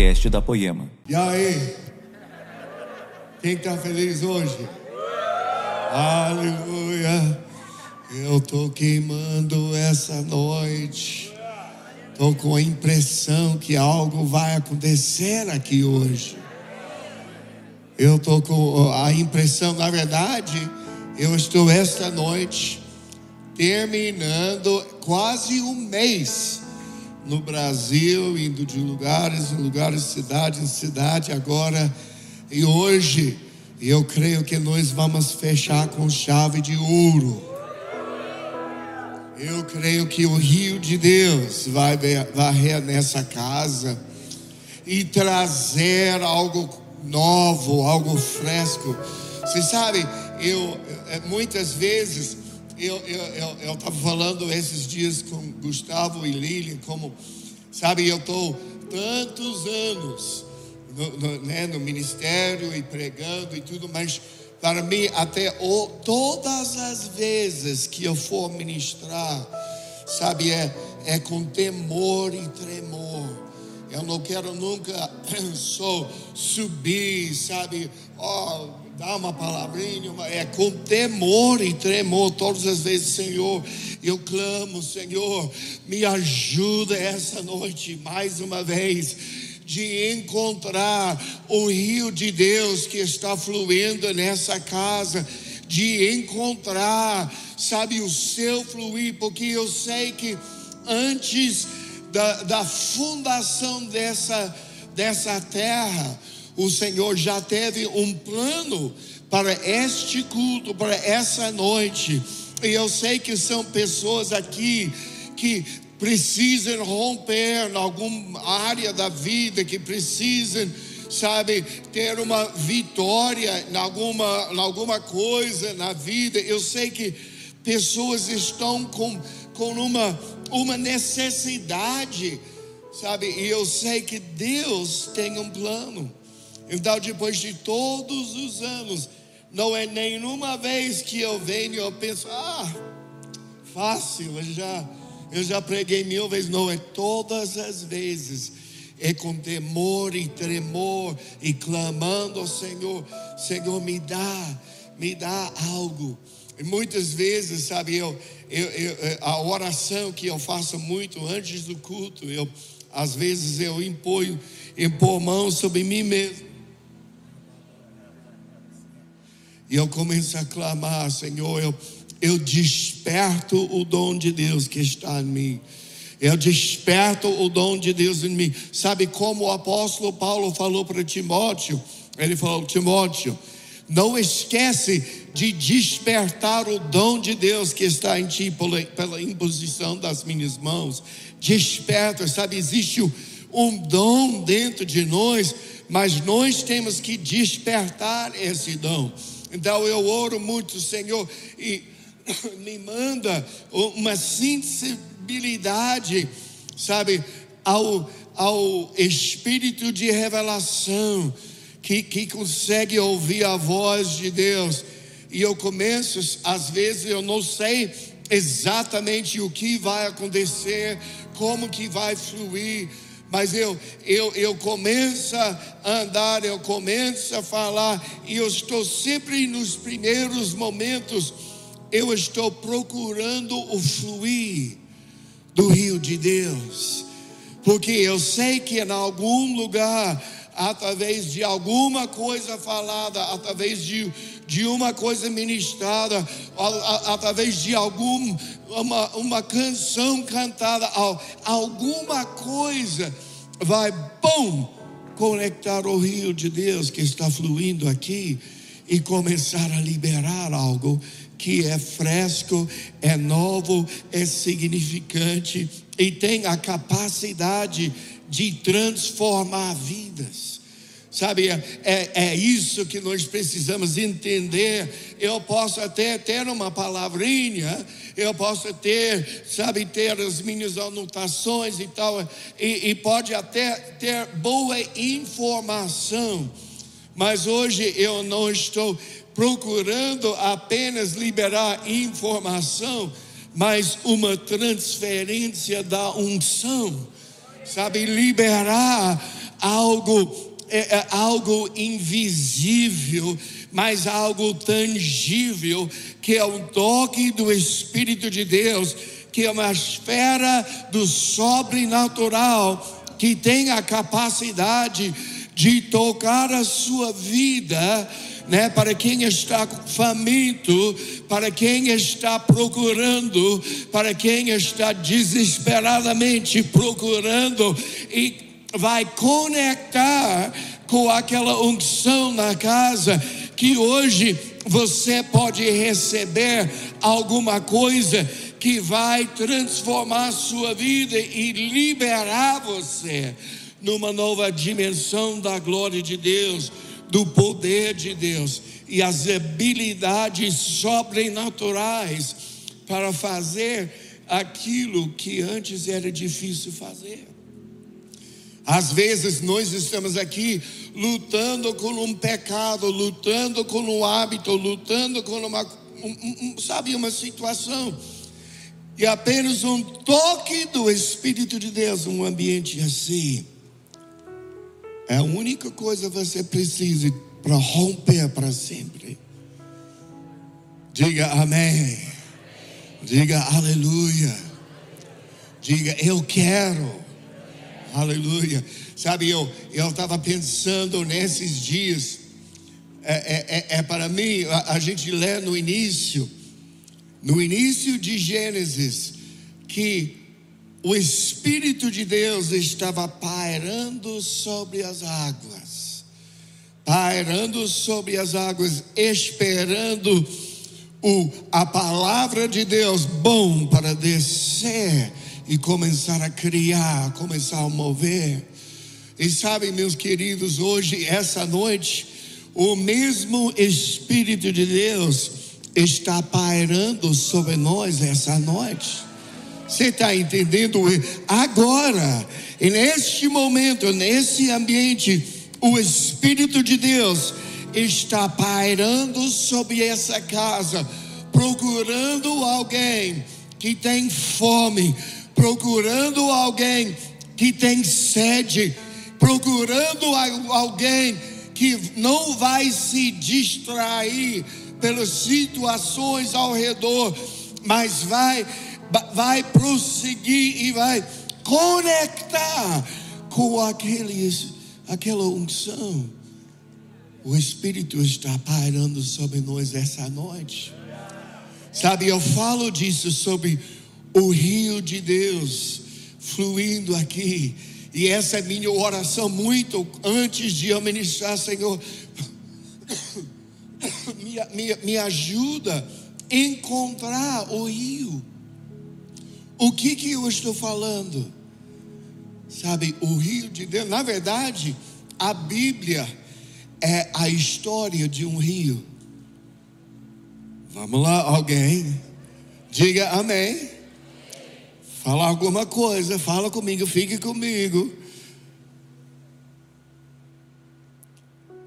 podcast da Poema. E aí? Quem está feliz hoje? Aleluia! Eu estou queimando essa noite. Estou com a impressão que algo vai acontecer aqui hoje. Eu estou com a impressão, na verdade, eu estou esta noite terminando quase um mês no Brasil, indo de lugares em lugares, cidade em cidade, agora e hoje, eu creio que nós vamos fechar com chave de ouro. Eu creio que o rio de Deus vai varrer nessa casa e trazer algo novo, algo fresco. Você sabe, eu é, muitas vezes eu eu estava falando esses dias com Gustavo e Lilian, como sabe, eu estou tantos anos no, no, né, no ministério e pregando e tudo, mas para mim, até o, todas as vezes que eu for ministrar, sabe, é, é com temor e tremor. Eu não quero nunca só subir, sabe, ó, oh, dar uma palavrinha, é com temor e tremor, todas as vezes, Senhor, eu clamo, Senhor, me ajuda essa noite mais uma vez de encontrar o rio de Deus que está fluindo nessa casa, de encontrar, sabe, o seu fluir, porque eu sei que antes da, da fundação dessa, dessa terra, o Senhor já teve um plano para este culto, para essa noite. E eu sei que são pessoas aqui que precisam romper em alguma área da vida, que precisam, sabe, ter uma vitória em alguma, em alguma coisa na vida. Eu sei que pessoas estão com, com uma, uma necessidade, sabe, e eu sei que Deus tem um plano. Então, depois de todos os anos, não é nenhuma vez que eu venho e eu penso, ah, fácil, eu já eu já preguei mil vezes, não é todas as vezes. É com temor e tremor e clamando ao Senhor, Senhor, me dá, me dá algo. E muitas vezes, sabe, eu, eu, eu, a oração que eu faço muito antes do culto, eu, às vezes eu imponho, impor mão sobre mim mesmo. E eu começo a clamar, Senhor, eu eu desperto o dom de Deus que está em mim. Eu desperto o dom de Deus em mim. Sabe como o apóstolo Paulo falou para Timóteo? Ele falou: Timóteo, não esquece de despertar o dom de Deus que está em ti pela, pela imposição das minhas mãos. Desperta, sabe? Existe um dom dentro de nós, mas nós temos que despertar esse dom. Então eu oro muito, Senhor, e me manda uma sensibilidade, sabe, ao, ao espírito de revelação, que, que consegue ouvir a voz de Deus. E eu começo, às vezes eu não sei exatamente o que vai acontecer, como que vai fluir, mas eu, eu, eu começo a andar, eu começo a falar, e eu estou sempre nos primeiros momentos eu estou procurando o fluir do rio de Deus, porque eu sei que em algum lugar, através de alguma coisa falada, através de, de uma coisa ministrada, através de algum, uma, uma canção cantada, alguma coisa vai, bom, conectar o rio de Deus que está fluindo aqui e começar a liberar algo que é fresco, é novo, é significante e tem a capacidade de transformar vidas. Sabe, é, é, é isso que nós precisamos entender. Eu posso até ter uma palavrinha, eu posso ter, sabe, ter as minhas anotações e tal, e, e pode até ter boa informação, mas hoje eu não estou procurando apenas liberar informação, mas uma transferência da unção, sabe, liberar algo, é, é, algo invisível, mas algo tangível, que é um toque do Espírito de Deus, que é uma esfera do sobrenatural, que tem a capacidade de tocar a sua vida né, para quem está faminto, para quem está procurando, para quem está desesperadamente procurando e vai conectar com aquela unção na casa que hoje você pode receber alguma coisa que vai transformar a sua vida e liberar você numa nova dimensão da glória de Deus do poder de Deus e as habilidades sobrenaturais para fazer aquilo que antes era difícil fazer. Às vezes nós estamos aqui lutando com um pecado, lutando com um hábito, lutando com uma, um, um, sabe, uma situação. E apenas um toque do Espírito de Deus, um ambiente assim, é a única coisa que você precisa para romper para sempre. Diga amém. Diga aleluia. Diga eu quero. Aleluia. Sabe, eu estava pensando nesses dias. É, é, é, é para mim, a, a gente lê no início, no início de Gênesis, que o Espírito de Deus estava pairando sobre as águas, pairando sobre as águas, esperando o, a palavra de Deus bom para descer e começar a criar, começar a mover. E sabe, meus queridos, hoje, essa noite, o mesmo Espírito de Deus está pairando sobre nós essa noite. Você está entendendo? Agora, neste momento, nesse ambiente, o Espírito de Deus está pairando sobre essa casa, procurando alguém que tem fome, procurando alguém que tem sede, procurando alguém que não vai se distrair pelas situações ao redor, mas vai vai prosseguir e vai conectar com aqueles, aquela unção. O Espírito está pairando sobre nós essa noite. Sabe, eu falo disso sobre o rio de Deus fluindo aqui. E essa é minha oração muito antes de eu ministrar, Senhor. Me, me, me ajuda a encontrar o rio. O que que eu estou falando? Sabe, o rio de Deus, na verdade, a Bíblia é a história de um rio. Vamos lá, alguém? Diga amém. Fala alguma coisa, fala comigo, fique comigo.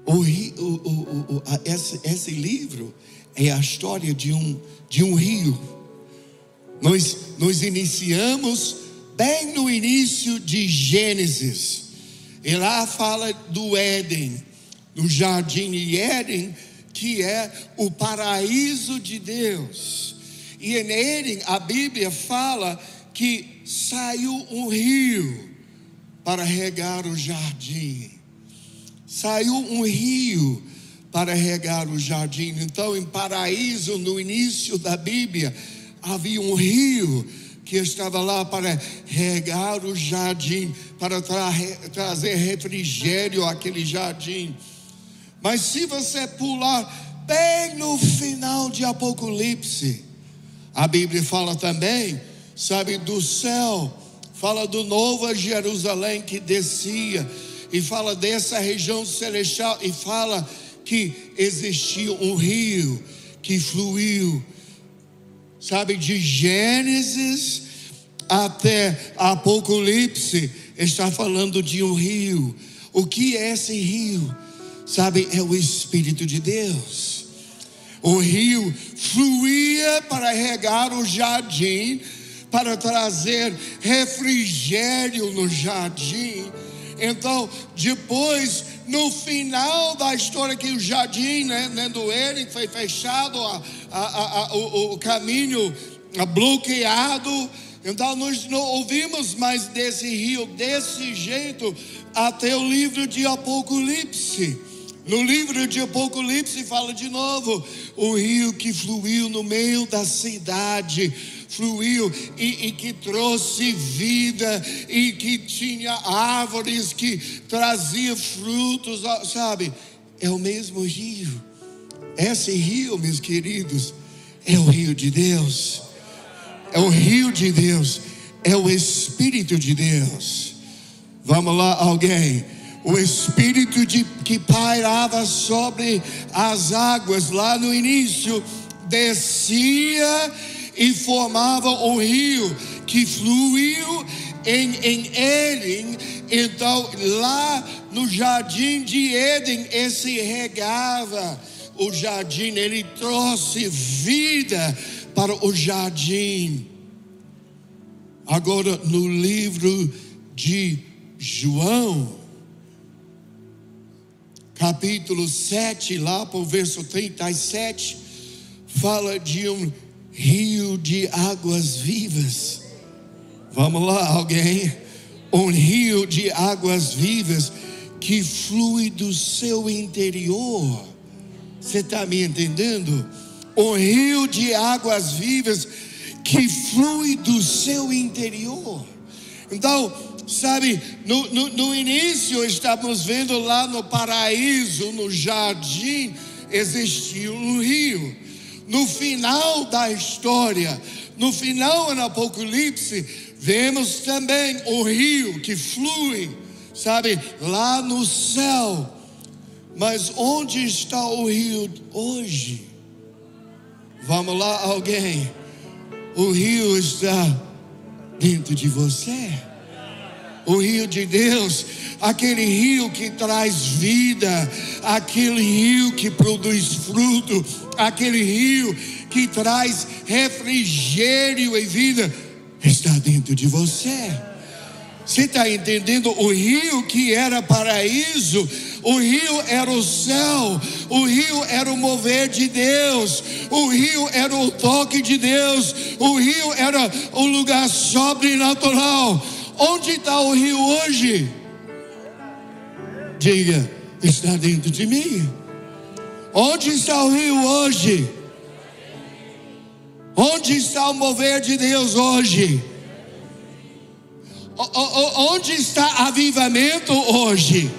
O, o, o, esse, esse livro é a história de um, de um rio nós, nós iniciamos bem no início de Gênesis. E lá fala do Éden, do jardim de Éden, que é o paraíso de Deus. E em Éden, a Bíblia fala que saiu um rio para regar o jardim. Saiu um rio para regar o jardim. Então, em paraíso, no início da Bíblia, havia um rio que estava lá para regar o jardim, para tra trazer refrigério àquele jardim. Mas se você pular bem no final de Apocalipse, a Bíblia fala também, sabe, do céu, fala do novo Jerusalém que descia, e fala dessa região celestial, e fala que existia um rio que fluiu sabe, de Gênesis até Apocalipse, está falando de um rio. O que é esse rio? Sabe, é o Espírito de Deus. O rio fluía para regar o jardim, para trazer refrigério no jardim, Então, depois, no final da história, que o jardim né, né do Éden foi fechado, a, a, a, o, o caminho bloqueado. Então, nós não ouvimos mais desse rio desse jeito até o livro de Apocalipse. No livro de Apocalipse fala de novo: o rio que fluiu no meio da cidade fluiu e, e, que trouxe vida e que tinha árvores que trazia frutos, sabe? É o mesmo rio. Esse rio, meus queridos, é o rio de Deus. É o rio de Deus. É o Espírito de Deus. Vamos lá, alguém. O Espírito de, que pairava sobre as águas lá no início descia e formava o rio que fluiu em, em Éden. Então, lá no jardim de Éden, esse regava o jardim, ele trouxe vida para o jardim. Agora, no livro de João, capítulo 7, lá para o verso 37, fala de um rio de águas vivas. Vamos lá, alguém? Um rio de águas vivas que flui do seu interior. Você está me entendendo? Um rio de águas vivas que flui do seu interior. Então, sabe, no, no, no início estamos vendo lá no paraíso, no jardim, existia um rio no final da história, no final do Apocalipse, vemos também o rio que flui, sabe, lá no céu. Mas onde está o rio hoje? Vamos lá, alguém. O rio está dentro de você. O rio de Deus aquele rio que traz vida, aquele rio que produz fruto, aquele rio que traz refrigério e vida, está dentro de você. Você está entendendo? O rio que era paraíso, o rio era o céu, o rio era o mover de Deus, o rio era o toque de Deus, o rio era o lugar sobrenatural. Onde está o rio hoje? Diga, está dentro de mim. Onde está o rio hoje? Onde está o mover de Deus hoje? Onde está avivamento hoje?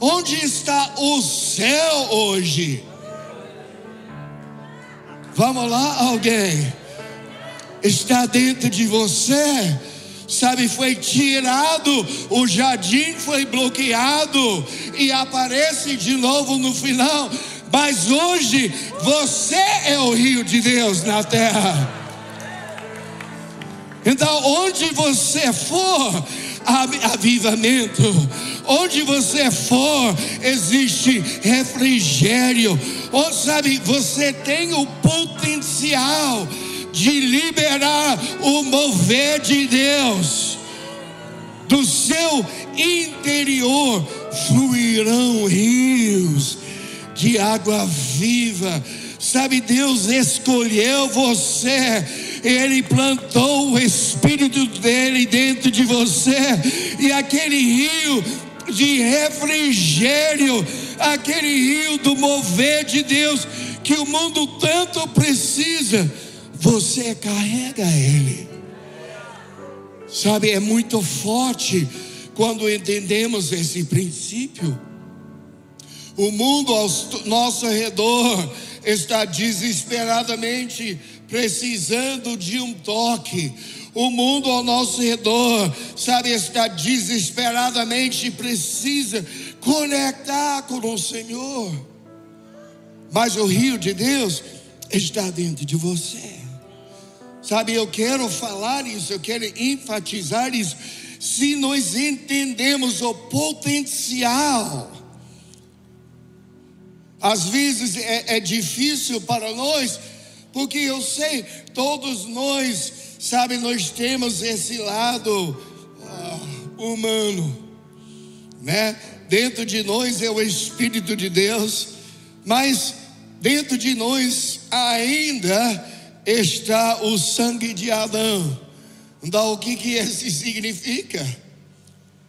Onde está o céu hoje? Vamos lá, alguém. Está dentro de você sabe, foi tirado, o jardim foi bloqueado e aparece de novo no final. Mas hoje você é o rio de Deus na terra. Então, onde você for, avivamento. Onde você for, existe refrigério. Ou sabe, você tem o potencial de liberar o mover de Deus. Do seu interior fluirão rios de água viva. Sabe, Deus escolheu você, Ele plantou o Espírito dele dentro de você, e aquele rio de refrigério, aquele rio do mover de Deus, que o mundo tanto precisa você carrega ele. Sabe, é muito forte quando entendemos esse princípio. O mundo ao nosso redor está desesperadamente precisando de um toque. O mundo ao nosso redor, sabe, está desesperadamente precisa conectar com o Senhor. Mas o rio de Deus está dentro de você. Sabe, eu quero falar isso, eu quero enfatizar isso. Se nós entendemos o potencial, às vezes é, é difícil para nós, porque eu sei, todos nós, sabe, nós temos esse lado ah, humano, né? Dentro de nós é o Espírito de Deus, mas dentro de nós ainda está o sangue de Adão. Então, o que que isso significa?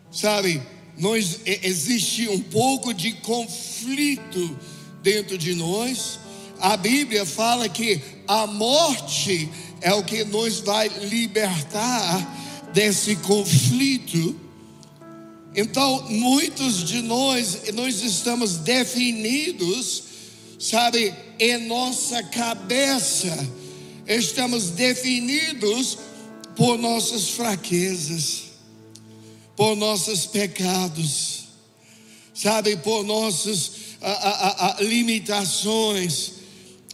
Sabe, nós existe um pouco de conflito dentro de nós. A Bíblia fala que a morte é o que nos vai libertar desse conflito. Então, muitos de nós, nós estamos definidos, sabe, em nossa cabeça, estamos definidos por nossas fraquezas, por nossos pecados, sabe, por nossas a, a, a, limitações.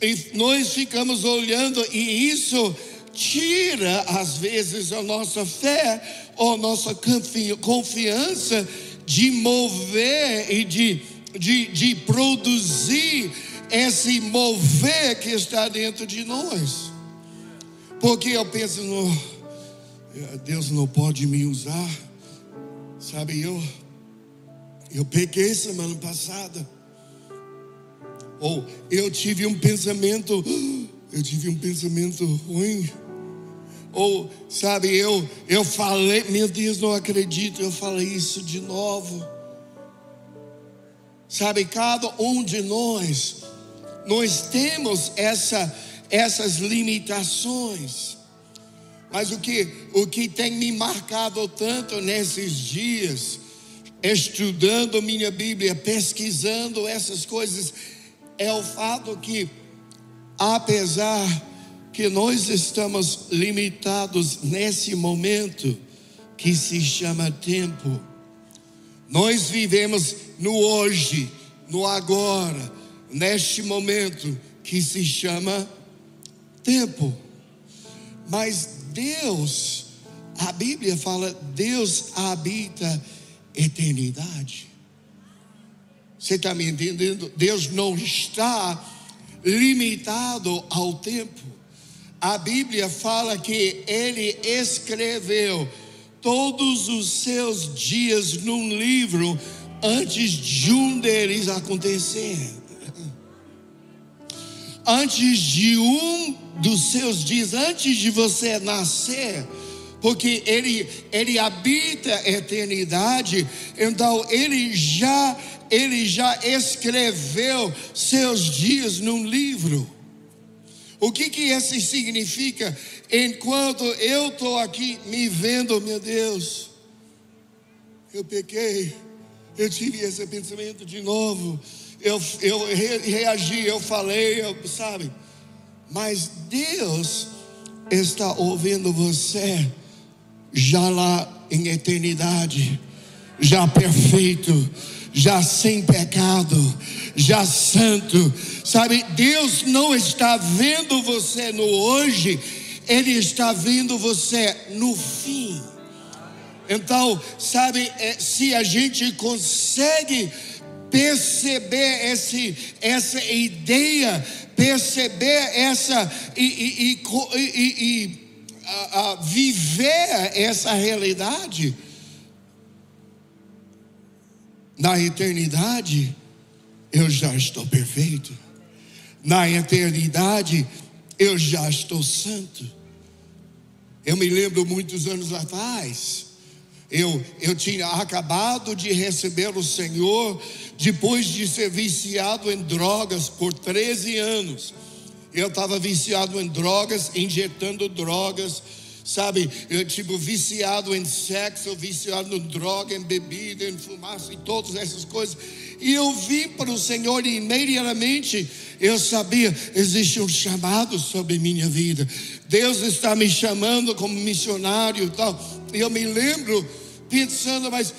E nós ficamos olhando, e isso tira, às vezes, a nossa fé ou nossa confiança de mover e de, de, de produzir esse mover que está dentro de nós. Porque eu penso, no, Deus não pode me usar. Sabe, eu, eu peguei semana passada. Ou eu tive um pensamento, eu tive um pensamento ruim. Ou, sabe, eu, eu falei, meu Deus, não acredito, eu falei isso de novo. Sabe, cada um de nós, nós temos essa, essas limitações. Mas o que, o que tem me marcado tanto nesses dias, estudando minha Bíblia, pesquisando essas coisas, é o fato que, apesar que nós estamos limitados nesse momento que se chama tempo, nós vivemos no hoje, no agora, neste momento que se chama tempo. Mas Deus, a Bíblia fala, Deus habita eternidade. Você está me entendendo? Deus não está limitado ao tempo. A Bíblia fala que Ele escreveu todos os seus dias num livro antes de um deles acontecer. Antes de um dos seus dias, antes de você nascer, porque ele, ele habita a eternidade, então ele já ele já escreveu seus dias num livro. O que que isso significa? Enquanto eu estou aqui me vendo, meu Deus, eu pequei, eu tive esse pensamento de novo, eu, eu re, reagi, eu falei, eu, sabe? Mas Deus está ouvindo você já lá em eternidade, já perfeito já sem pecado, já santo. Sabe, Deus não está vendo você no hoje, Ele está vendo você no fim. Então, sabe, é, se a gente consegue perceber esse, essa ideia, perceber essa e, e, e, e a, a viver essa realidade, na eternidade, eu já estou perfeito. Na eternidade, eu já estou santo. Eu me lembro muitos anos atrás, eu, eu tinha acabado de receber o Senhor depois de ser viciado em drogas por 13 anos. Eu estava viciado em drogas, injetando drogas sabe, eu, tipo, viciado em sexo, viciado em droga, em bebida, em fumaça e todas essas coisas. E eu vim para o Senhor e imediatamente eu sabia, existe um chamado sobre minha vida. Deus está me chamando como missionário e tal. Eu me lembro pensando, mas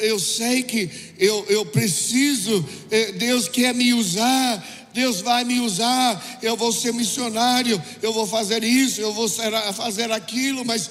eu sei que eu, eu preciso, eh, Deus quer me usar Deus vai me usar, eu vou ser missionário, eu vou fazer isso, eu vou fazer aquilo, mas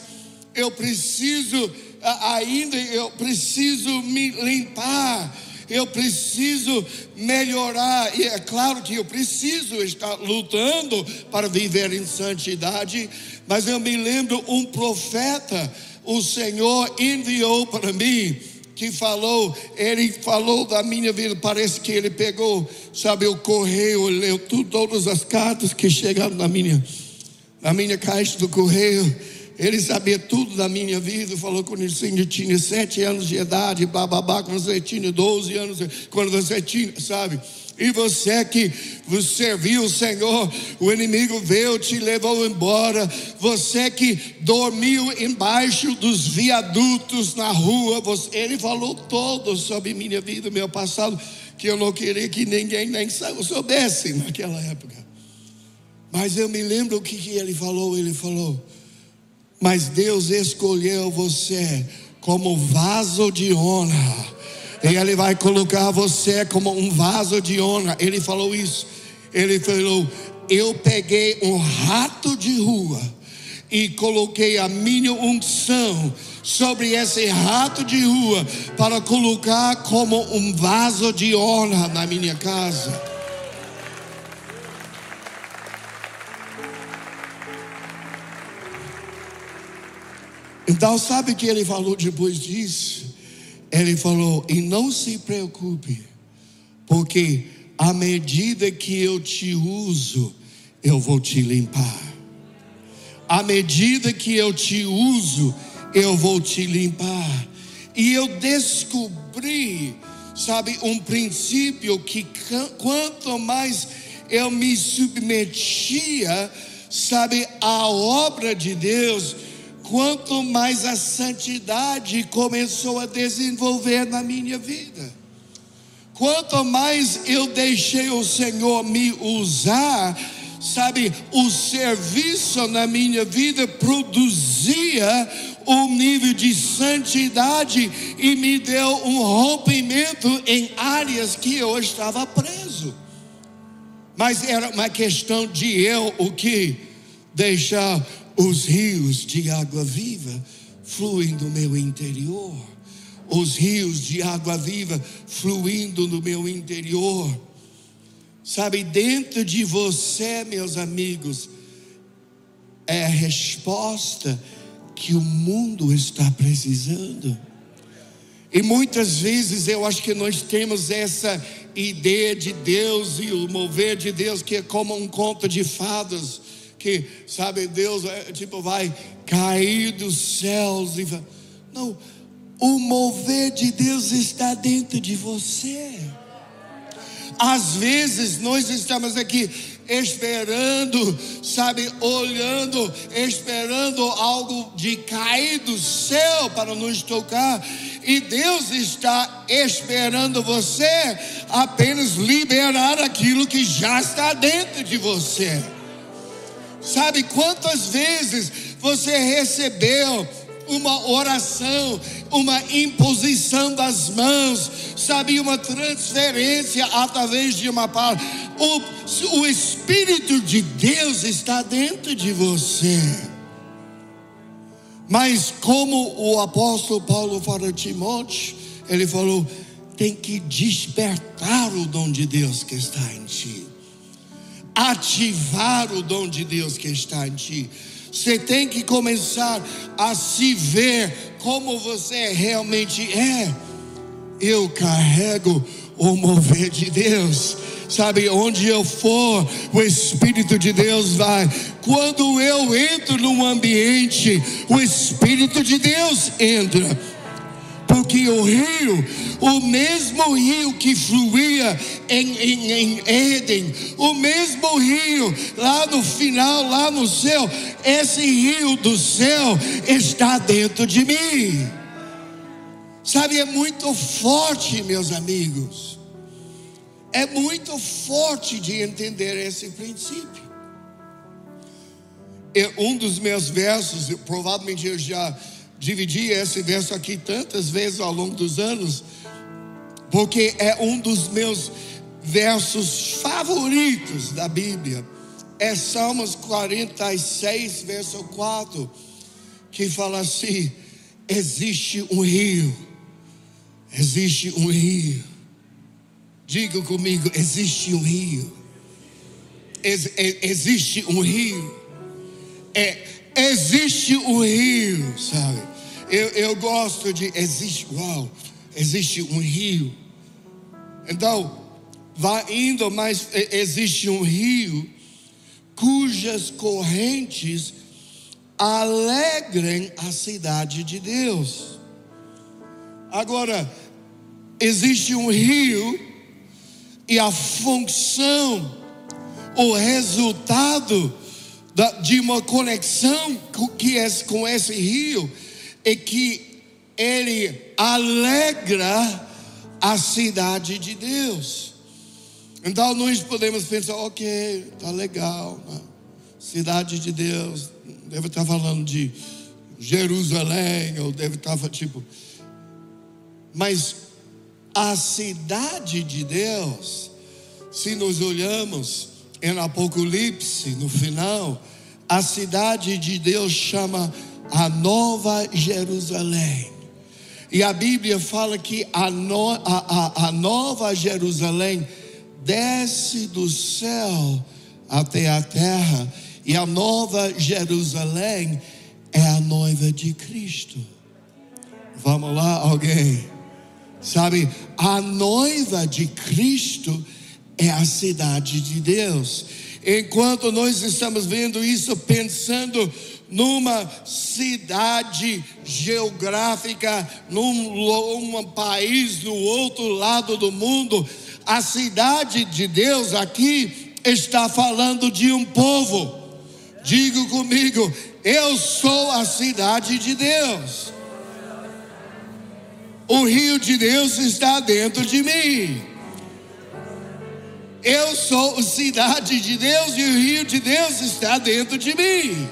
eu preciso ainda, eu preciso me limpar, eu preciso melhorar, e é claro que eu preciso estar lutando para viver em santidade, mas eu me lembro um profeta, o Senhor enviou para mim, que falou, ele falou da minha vida, parece que ele pegou, sabe, o correio, leu tudo, todas as cartas que chegaram na minha, na minha caixa do correio. Ele sabia tudo da minha vida, falou quando eu tinha sete anos de idade, bababá, quando você tinha 12 anos, quando você tinha, sabe? E você que serviu o Senhor, o inimigo veio, te levou embora. Você que dormiu embaixo dos viadutos na rua, você, ele falou todo sobre minha vida, meu passado, que eu não queria que ninguém nem soubesse naquela época. Mas eu me lembro o que, que ele falou. Ele falou: Mas Deus escolheu você como vaso de honra e Ele vai colocar você como um vaso de honra. Ele falou isso. Ele falou: Eu peguei um rato de rua e coloquei a minha unção sobre esse rato de rua para colocar como um vaso de honra na minha casa. Então, sabe o que ele falou depois disso? Ele falou: e não se preocupe, porque à medida que eu te uso, eu vou te limpar. À medida que eu te uso, eu vou te limpar. E eu descobri, sabe, um princípio que quanto mais eu me submetia, sabe, à obra de Deus, quanto mais a santidade começou a desenvolver na minha vida. Quanto mais eu deixei o Senhor me usar, sabe, o serviço na minha vida produzia um nível de santidade e me deu um rompimento em áreas que eu estava preso. Mas era uma questão de eu o que deixar os rios de água viva fluem do meu interior. Os rios de água viva fluindo no meu interior. Sabe, dentro de você, meus amigos, é a resposta que o mundo está precisando. E muitas vezes eu acho que nós temos essa ideia de Deus e o mover de Deus que é como um conto de fadas que, sabe, Deus é, tipo vai cair dos céus e não, o mover de Deus está dentro de você. Às vezes nós estamos aqui esperando, sabe, olhando, esperando algo de cair do céu para nos tocar, e Deus está esperando você apenas liberar aquilo que já está dentro de você. Sabe quantas vezes você recebeu uma oração, uma imposição das mãos, sabe, uma transferência através de uma palavra. O, o Espírito de Deus está dentro de você. Mas como o apóstolo Paulo fala a Timóteo, ele falou: tem que despertar o dom de Deus que está em ti ativar o dom de Deus que está em ti. Você tem que começar a se ver como você realmente é. Eu carrego o mover de Deus. Sabe, onde eu for, o Espírito de Deus vai. Quando eu entro num ambiente, o Espírito de Deus entra porque o rio, o mesmo rio que fluía em, em, em Éden, o mesmo rio lá no final, lá no céu, esse rio do céu está dentro de mim. Sabe, é muito forte, meus amigos. É muito forte de entender esse princípio. Um dos meus versos, provavelmente eu já dividi esse verso aqui tantas vezes ao longo dos anos, porque é um dos meus versos favoritos da Bíblia. É Salmos 46, verso 4, que fala assim: existe um rio, existe um rio. Diga comigo: existe um rio. Ex existe um rio. É, existe um rio, sabe? eu, eu gosto de. Existe, uau, existe um rio. Então, vai indo, mas existe um rio cujas correntes alegrem a cidade de Deus. Agora, existe um rio e a função, o resultado de uma conexão que é com esse rio é que ele alegra a cidade de Deus. Então nós podemos pensar, ok, tá legal, né? cidade de Deus, deve estar falando de Jerusalém, ou deve estar tipo, mas a cidade de Deus, se nós olhamos em Apocalipse, no final, a cidade de Deus chama a Nova Jerusalém. E a Bíblia fala que a, no, a, a, a Nova Jerusalém desce do céu até a terra, e a Nova Jerusalém é a noiva de Cristo. Vamos lá, alguém? Sabe, a noiva de Cristo é a cidade de Deus. Enquanto nós estamos vendo isso, pensando numa cidade geográfica, num, num país do outro lado do mundo, a cidade de Deus aqui está falando de um povo. Diga comigo, eu sou a cidade de Deus. O rio de Deus está dentro de mim. Eu sou a cidade de Deus e o rio de Deus está dentro de mim.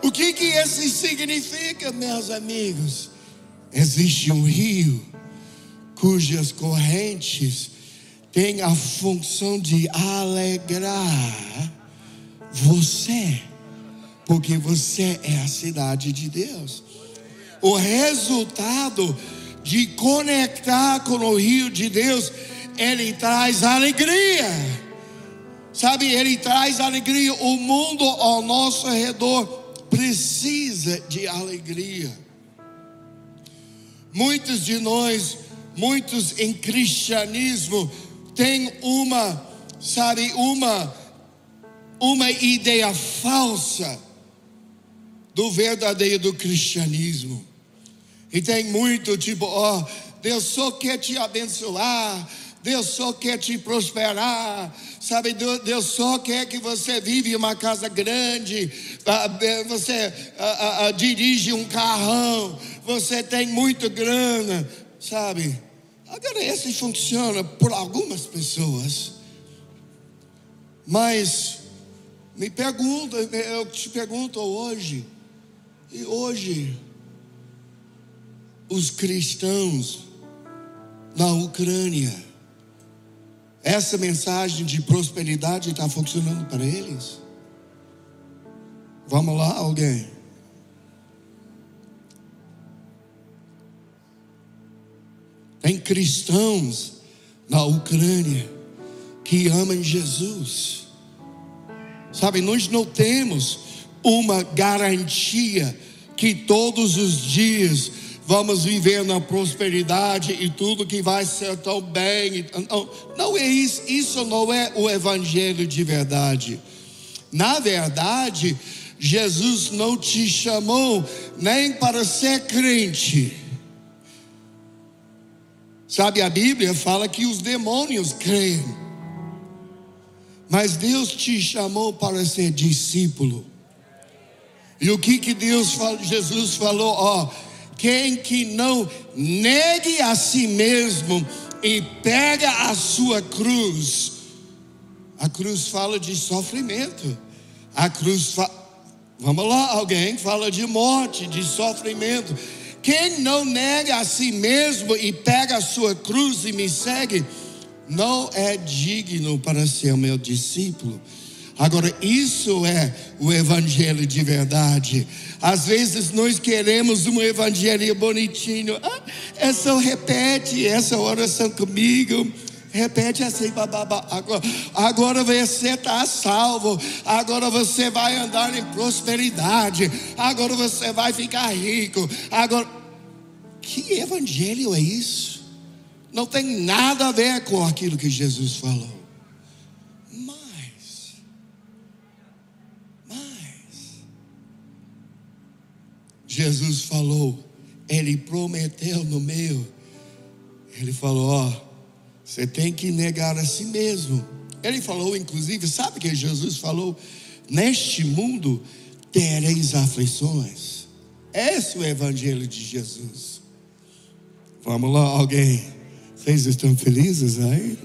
O que que isso significa, meus amigos? Existe um rio cujas correntes têm a função de alegrar você, porque você é a cidade de Deus. O resultado de conectar com o rio de Deus, ele traz alegria. Sabe, ele traz alegria. O mundo ao nosso redor precisa de alegria. Muitos de nós muitos em cristianismo têm uma, sabe, uma, uma ideia falsa do verdadeiro cristianismo. E tem muito tipo, ó, oh, Deus só quer te abençoar, Deus só quer te prosperar, sabe? Deus só quer que você vive uma casa grande, ah, você ah, ah, dirige um carrão, você tem muito grana, sabe? Agora, esse funciona por algumas pessoas, mas me pergunta, eu te pergunto hoje, e hoje, os cristãos na Ucrânia, essa mensagem de prosperidade está funcionando para eles? Vamos lá, alguém? Tem cristãos na Ucrânia que amam Jesus. Sabe, nós não temos uma garantia que todos os dias vamos viver na prosperidade e tudo que vai ser tão bem. Não, não é isso, isso não é o evangelho de verdade. Na verdade, Jesus não te chamou nem para ser crente Sabe, a Bíblia fala que os demônios creem. Mas Deus te chamou para ser discípulo. E o que que Deus falou, Jesus falou, ó, quem que não negue a si mesmo e pega a sua cruz. A cruz fala de sofrimento. A cruz fala Vamos lá, alguém fala de morte, de sofrimento. Quem não nega a si mesmo e pega a sua cruz e me segue, não é digno para ser meu discípulo. Agora, isso é o evangelho de verdade. Às vezes nós queremos um evangelho bonitinho. Ah, é só repete essa oração comigo. Repete assim, bababá. Agora, agora você está salvo. Agora você vai andar em prosperidade. Agora você vai ficar rico. Agora, que evangelho é isso? Não tem nada a ver com aquilo que Jesus falou. Jesus falou, Ele prometeu no meio. Ele falou: Ó, você tem que negar a si mesmo. Ele falou, inclusive, sabe que Jesus falou? Neste mundo tereis aflições. Esse é o evangelho de Jesus. Vamos lá, alguém. Vocês estão felizes aí?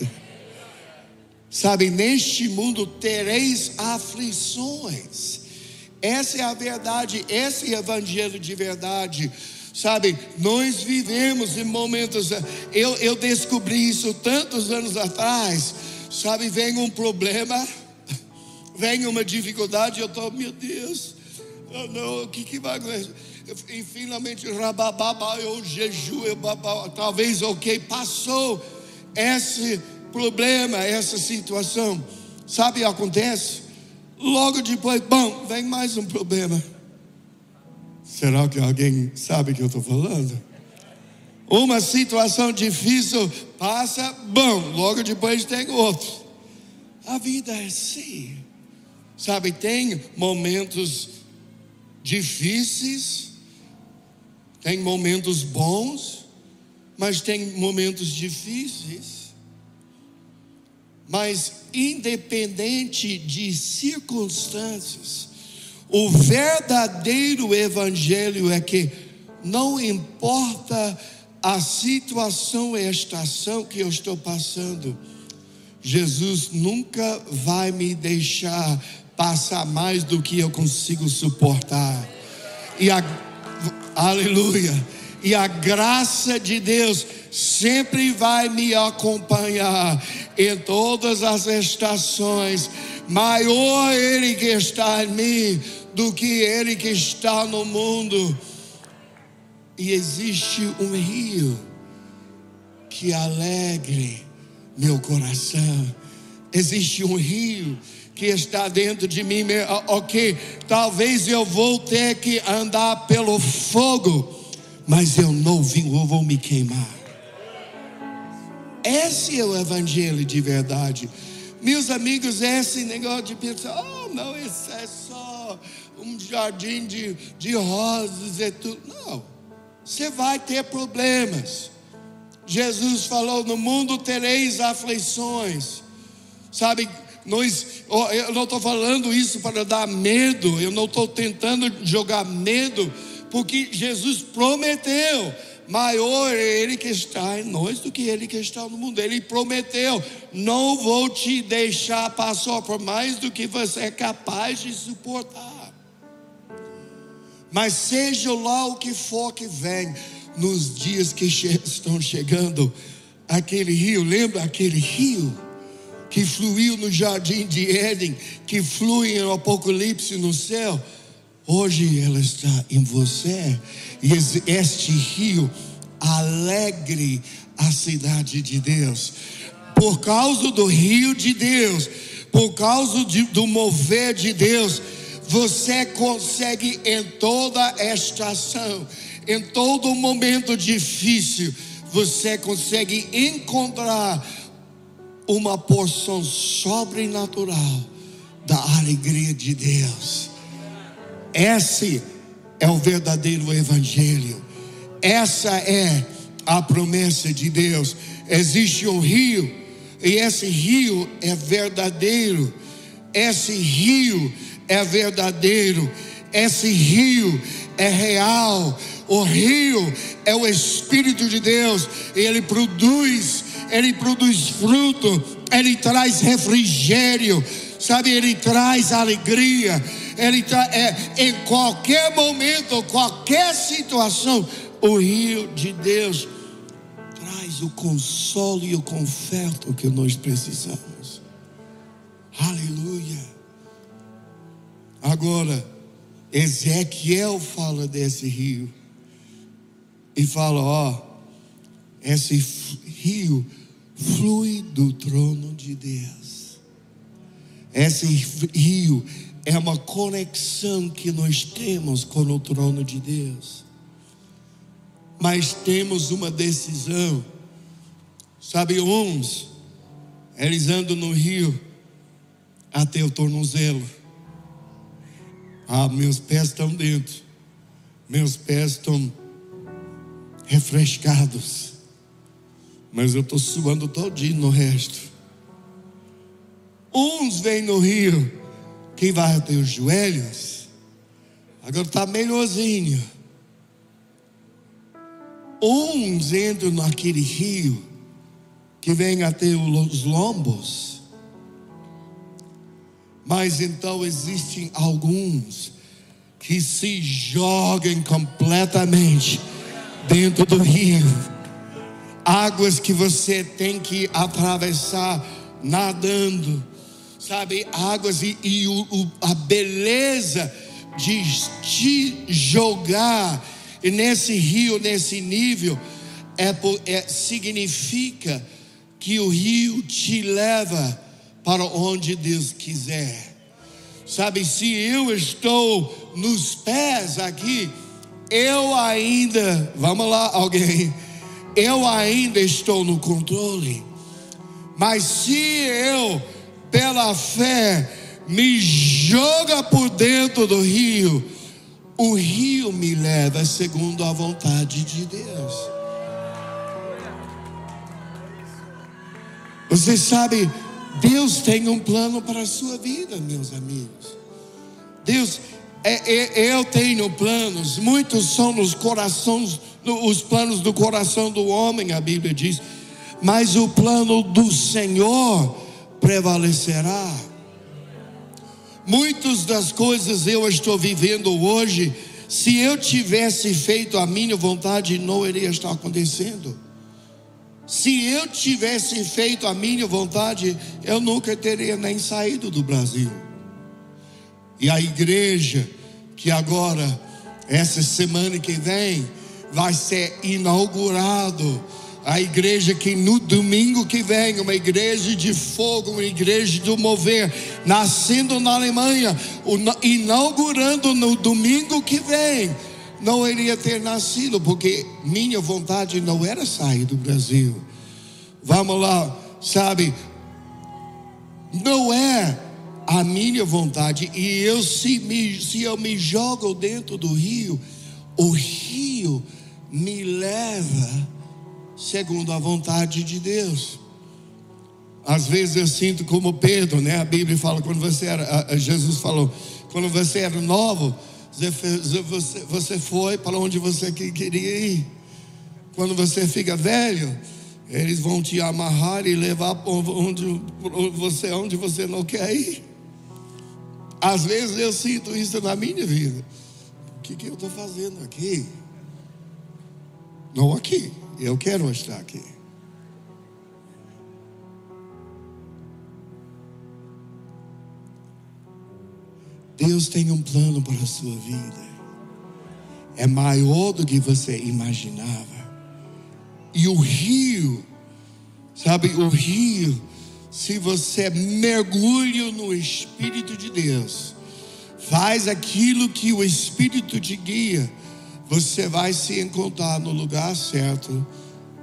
Sabe, neste mundo tereis aflições. Essa é a verdade, esse é o evangelho de verdade. Sabe, nós vivemos em momentos. Eu, eu descobri isso tantos anos atrás. Sabe, vem um problema, vem uma dificuldade, eu estou, meu Deus, oh, não, o que, que vai acontecer? E finalmente, rabababa, eu jejum, eu babá, talvez, ok, passou esse problema, essa situação. Sabe, acontece, logo depois, bom, vem mais um problema. Será que alguém sabe o que eu estou falando? Uma situação difícil passa, bom, logo depois tem outro. A vida é assim. Sabe, tem momentos difíceis, tem momentos bons, mas tem momentos difíceis. Mas independente de circunstâncias, o verdadeiro evangelho é que não importa a situação e a estação que eu estou passando, Jesus nunca vai me deixar passar mais do que eu consigo suportar. E a aleluia. E a graça de Deus sempre vai me acompanhar em todas as estações. Maior Ele que está em mim do que ele que está no mundo. E existe um rio que alegre meu coração. Existe um rio que está dentro de mim. Ok, talvez eu vou ter que andar pelo fogo, mas eu não vou me queimar. Esse é o evangelho de verdade. Meus amigos, esse negócio de pensar, oh não, isso é só um jardim de, de rosas e tudo. Não, você vai ter problemas. Jesus falou: no mundo tereis aflições. Sabe, nós, eu não estou falando isso para dar medo, eu não estou tentando jogar medo, porque Jesus prometeu maior é Ele que está em nós do que Ele que está no mundo. Ele prometeu: não vou te deixar passar por mais do que você é capaz de suportar. Mas seja lá o que for que vem, nos dias que estão chegando, aquele rio, lembra aquele rio que fluiu no jardim de Éden, que flui em Apocalipse no céu? Hoje ela está em você, e este rio alegre a cidade de Deus, por causa do rio de Deus, por causa de, do mover de Deus você consegue em toda estação, em todo momento difícil, você consegue encontrar uma porção sobrenatural da alegria de Deus. Esse é o verdadeiro evangelho. Essa é a promessa de Deus. Existe um rio e esse rio é verdadeiro. Esse rio é verdadeiro, esse rio é real. O rio é o Espírito de Deus, ele produz, ele produz fruto, ele traz refrigério, sabe? Ele traz alegria, ele tra é, em qualquer momento, qualquer situação, o rio de Deus traz o consolo e o conforto que nós precisamos. Aleluia. Agora, Ezequiel fala desse rio e fala: ó, esse rio flui do trono de Deus. Esse rio é uma conexão que nós temos com o trono de Deus. Mas temos uma decisão. Sabe, uns, eles andam no rio até o tornozelo. Ah, meus pés estão dentro. Meus pés estão refrescados. Mas eu estou suando todinho no resto. Uns vêm no rio, quem vai até os joelhos, agora está melhorzinho. Uns entram naquele rio, que vem até os lombos. Mas então existem alguns que se jogam completamente dentro do rio. Águas que você tem que atravessar nadando, sabe? Águas e, e o, o, a beleza de te jogar nesse rio, nesse nível, é, é, significa que o rio te leva para onde Deus quiser. Sabe, se eu estou nos pés aqui, eu ainda, vamos lá, alguém, eu ainda estou no controle. Mas se eu, pela fé, me joga por dentro do rio, o rio me leva segundo a vontade de Deus. Você sabe, Deus tem um plano para a sua vida, meus amigos. Deus, é, é, eu tenho planos, muitos são nos corações, os planos do coração do homem, a Bíblia diz, mas o plano do Senhor prevalecerá. Muitas das coisas eu estou vivendo hoje, se eu tivesse feito a minha vontade, não iria estar acontecendo. Se eu tivesse feito a minha vontade, eu nunca teria nem saído do Brasil. E a igreja, que agora, essa semana que vem, vai ser inaugurado. A igreja que no domingo que vem, uma igreja de fogo, uma igreja do mover, nascendo na Alemanha, inaugurando no domingo que vem não iria ter nascido, porque minha vontade não era sair do Brasil. Vamos lá, sabe? Não é a minha vontade. E eu se, me, se eu me jogo dentro do rio, o rio me leva segundo a vontade de Deus. Às vezes eu sinto como Pedro, né? A Bíblia fala quando você era, Jesus falou, quando você era novo, você, você foi para onde você queria ir. Quando você fica velho, eles vão te amarrar e levar onde você, onde você não quer ir. Às vezes eu sinto isso na minha vida. O que, que eu estou fazendo aqui? Não aqui. Eu quero estar aqui. Deus tem um plano para a sua vida. É maior do que você imaginava. E o rio, sabe, o rio, se você mergulha no Espírito de Deus, faz aquilo que o Espírito te guia, você vai se encontrar no lugar certo,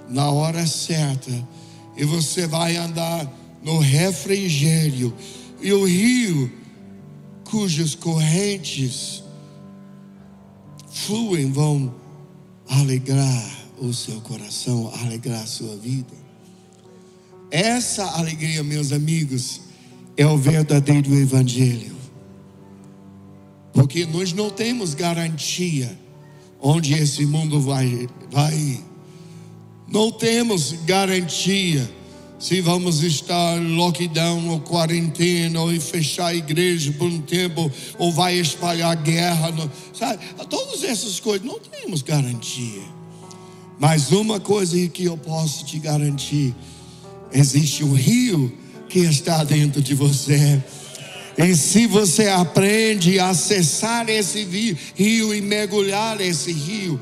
na hora certa, e você vai andar no refrigério. E o rio cujas correntes fluem vão alegrar o seu coração, alegrar a sua vida. Essa alegria, meus amigos, é o verdadeiro evangelho. Porque nós não temos garantia onde esse mundo vai, vai. Não temos garantia se vamos estar lockdown ou quarentena ou fechar a igreja por um tempo ou vai espalhar guerra, sabe? Todas essas coisas não temos garantia. Mas uma coisa que eu posso te garantir, existe um rio que está dentro de você. E se você aprende a acessar esse rio e mergulhar esse rio,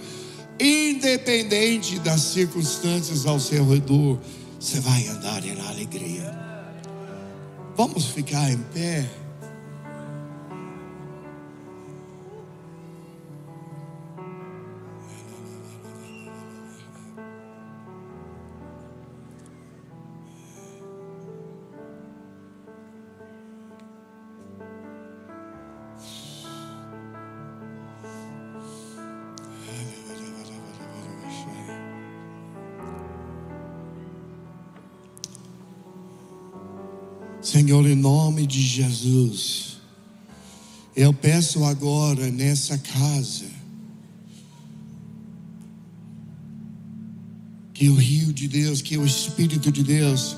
independente das circunstâncias ao seu redor, você vai andar em alegria. Vamos ficar em pé. Senhor, em nome de Jesus, eu peço agora nessa casa que o rio de Deus, que o Espírito de Deus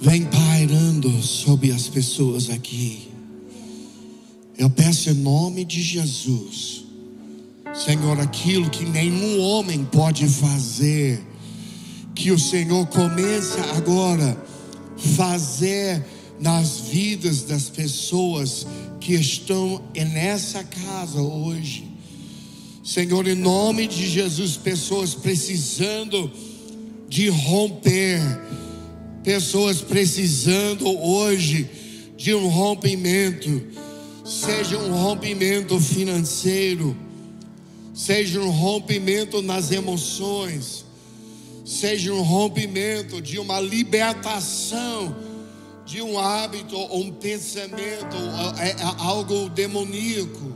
vem pairando sobre as pessoas aqui. Eu peço em nome de Jesus, Senhor, aquilo que nenhum homem pode fazer, que o Senhor comece agora fazer nas vidas das pessoas que estão nessa casa hoje. Senhor, em nome de Jesus, pessoas precisando de romper, pessoas precisando hoje de um rompimento, seja um rompimento financeiro, seja um rompimento nas emoções, seja um rompimento de uma libertação de um hábito ou um pensamento, é, é algo demoníaco.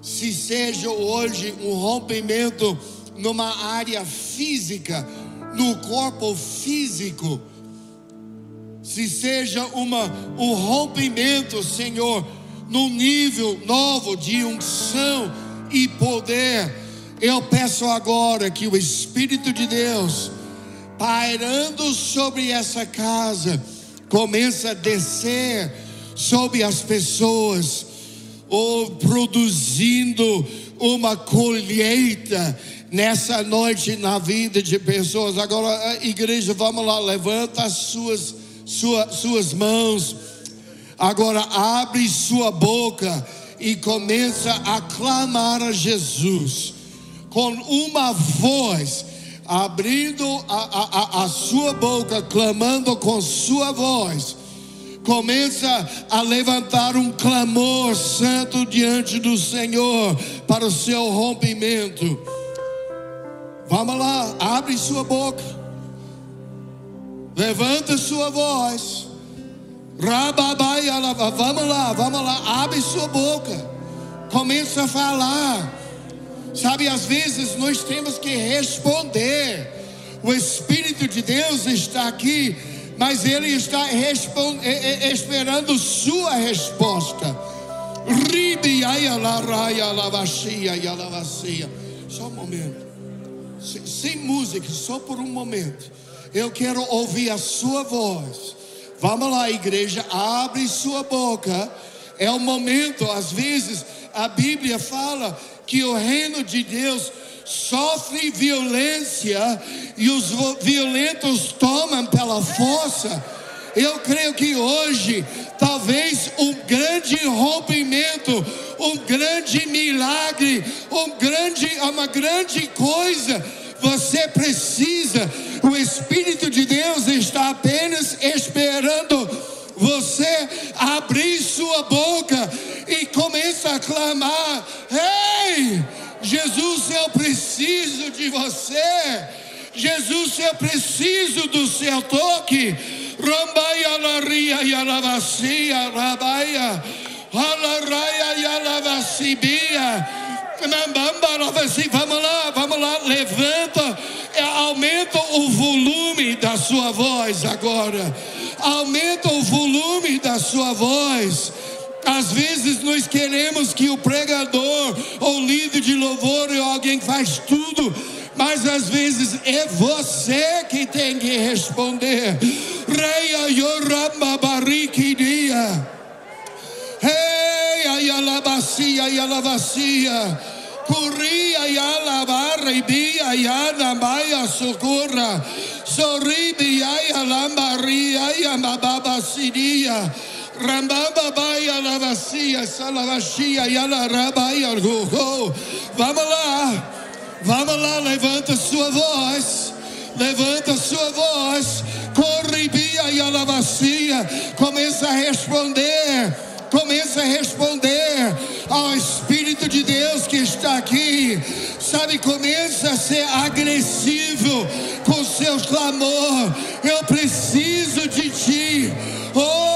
Se seja hoje um rompimento numa área física, no corpo físico, se seja uma, um rompimento, Senhor, num nível novo de unção e poder eu peço agora que o Espírito de Deus, pairando sobre essa casa, comece a descer sobre as pessoas, ou produzindo uma colheita nessa noite na vida de pessoas. Agora, igreja, vamos lá, levanta as suas, sua, suas mãos. Agora, abre sua boca e começa a clamar a Jesus com uma voz, abrindo a, a, a sua boca, clamando com sua voz, começa a levantar um clamor santo diante do Senhor para o seu rompimento. Vamos lá, abre sua boca, levanta sua voz. Vamos lá, vamos lá, abre sua boca, começa a falar. Sabe, às vezes nós temos que responder. O Espírito de Deus está aqui, mas Ele está esperando sua resposta. Só um momento. Sem música, só por um momento. Eu quero ouvir a sua voz. Vamos lá, igreja, abre sua boca. É o momento, às vezes, a Bíblia fala que o reino de Deus sofre violência e os violentos tomam pela força. Eu creio que hoje, talvez um grande rompimento, um grande milagre, um grande, uma grande coisa, você precisa. O Espírito de Deus está apenas esperando você abrir sua boca e começa a clamar: Jesus, eu preciso de você. Jesus, eu preciso do seu toque. Rambaia laria e alavacia, rabaia, alaraia e alavacibia. Vamos lá, vamos lá, levanta, aumenta o volume da sua voz agora aumenta o volume da sua voz. Às vezes nós queremos que o pregador ou líder de louvor ou alguém que faz tudo, mas às vezes é você que tem que responder. Reia yoramba barikidia. Hey, ayalabacia, ayalabacia. Corria e alabarra e bia e anamaya socorra. Soribi ay alambari Vamos lá, vamos lá, levanta sua voz, levanta sua voz, corribia e alabacia, começa a responder. Começa a é responder ao Espírito de Deus que está aqui. Sabe, começa a ser agressivo com seu clamor. Eu preciso de ti. Oh,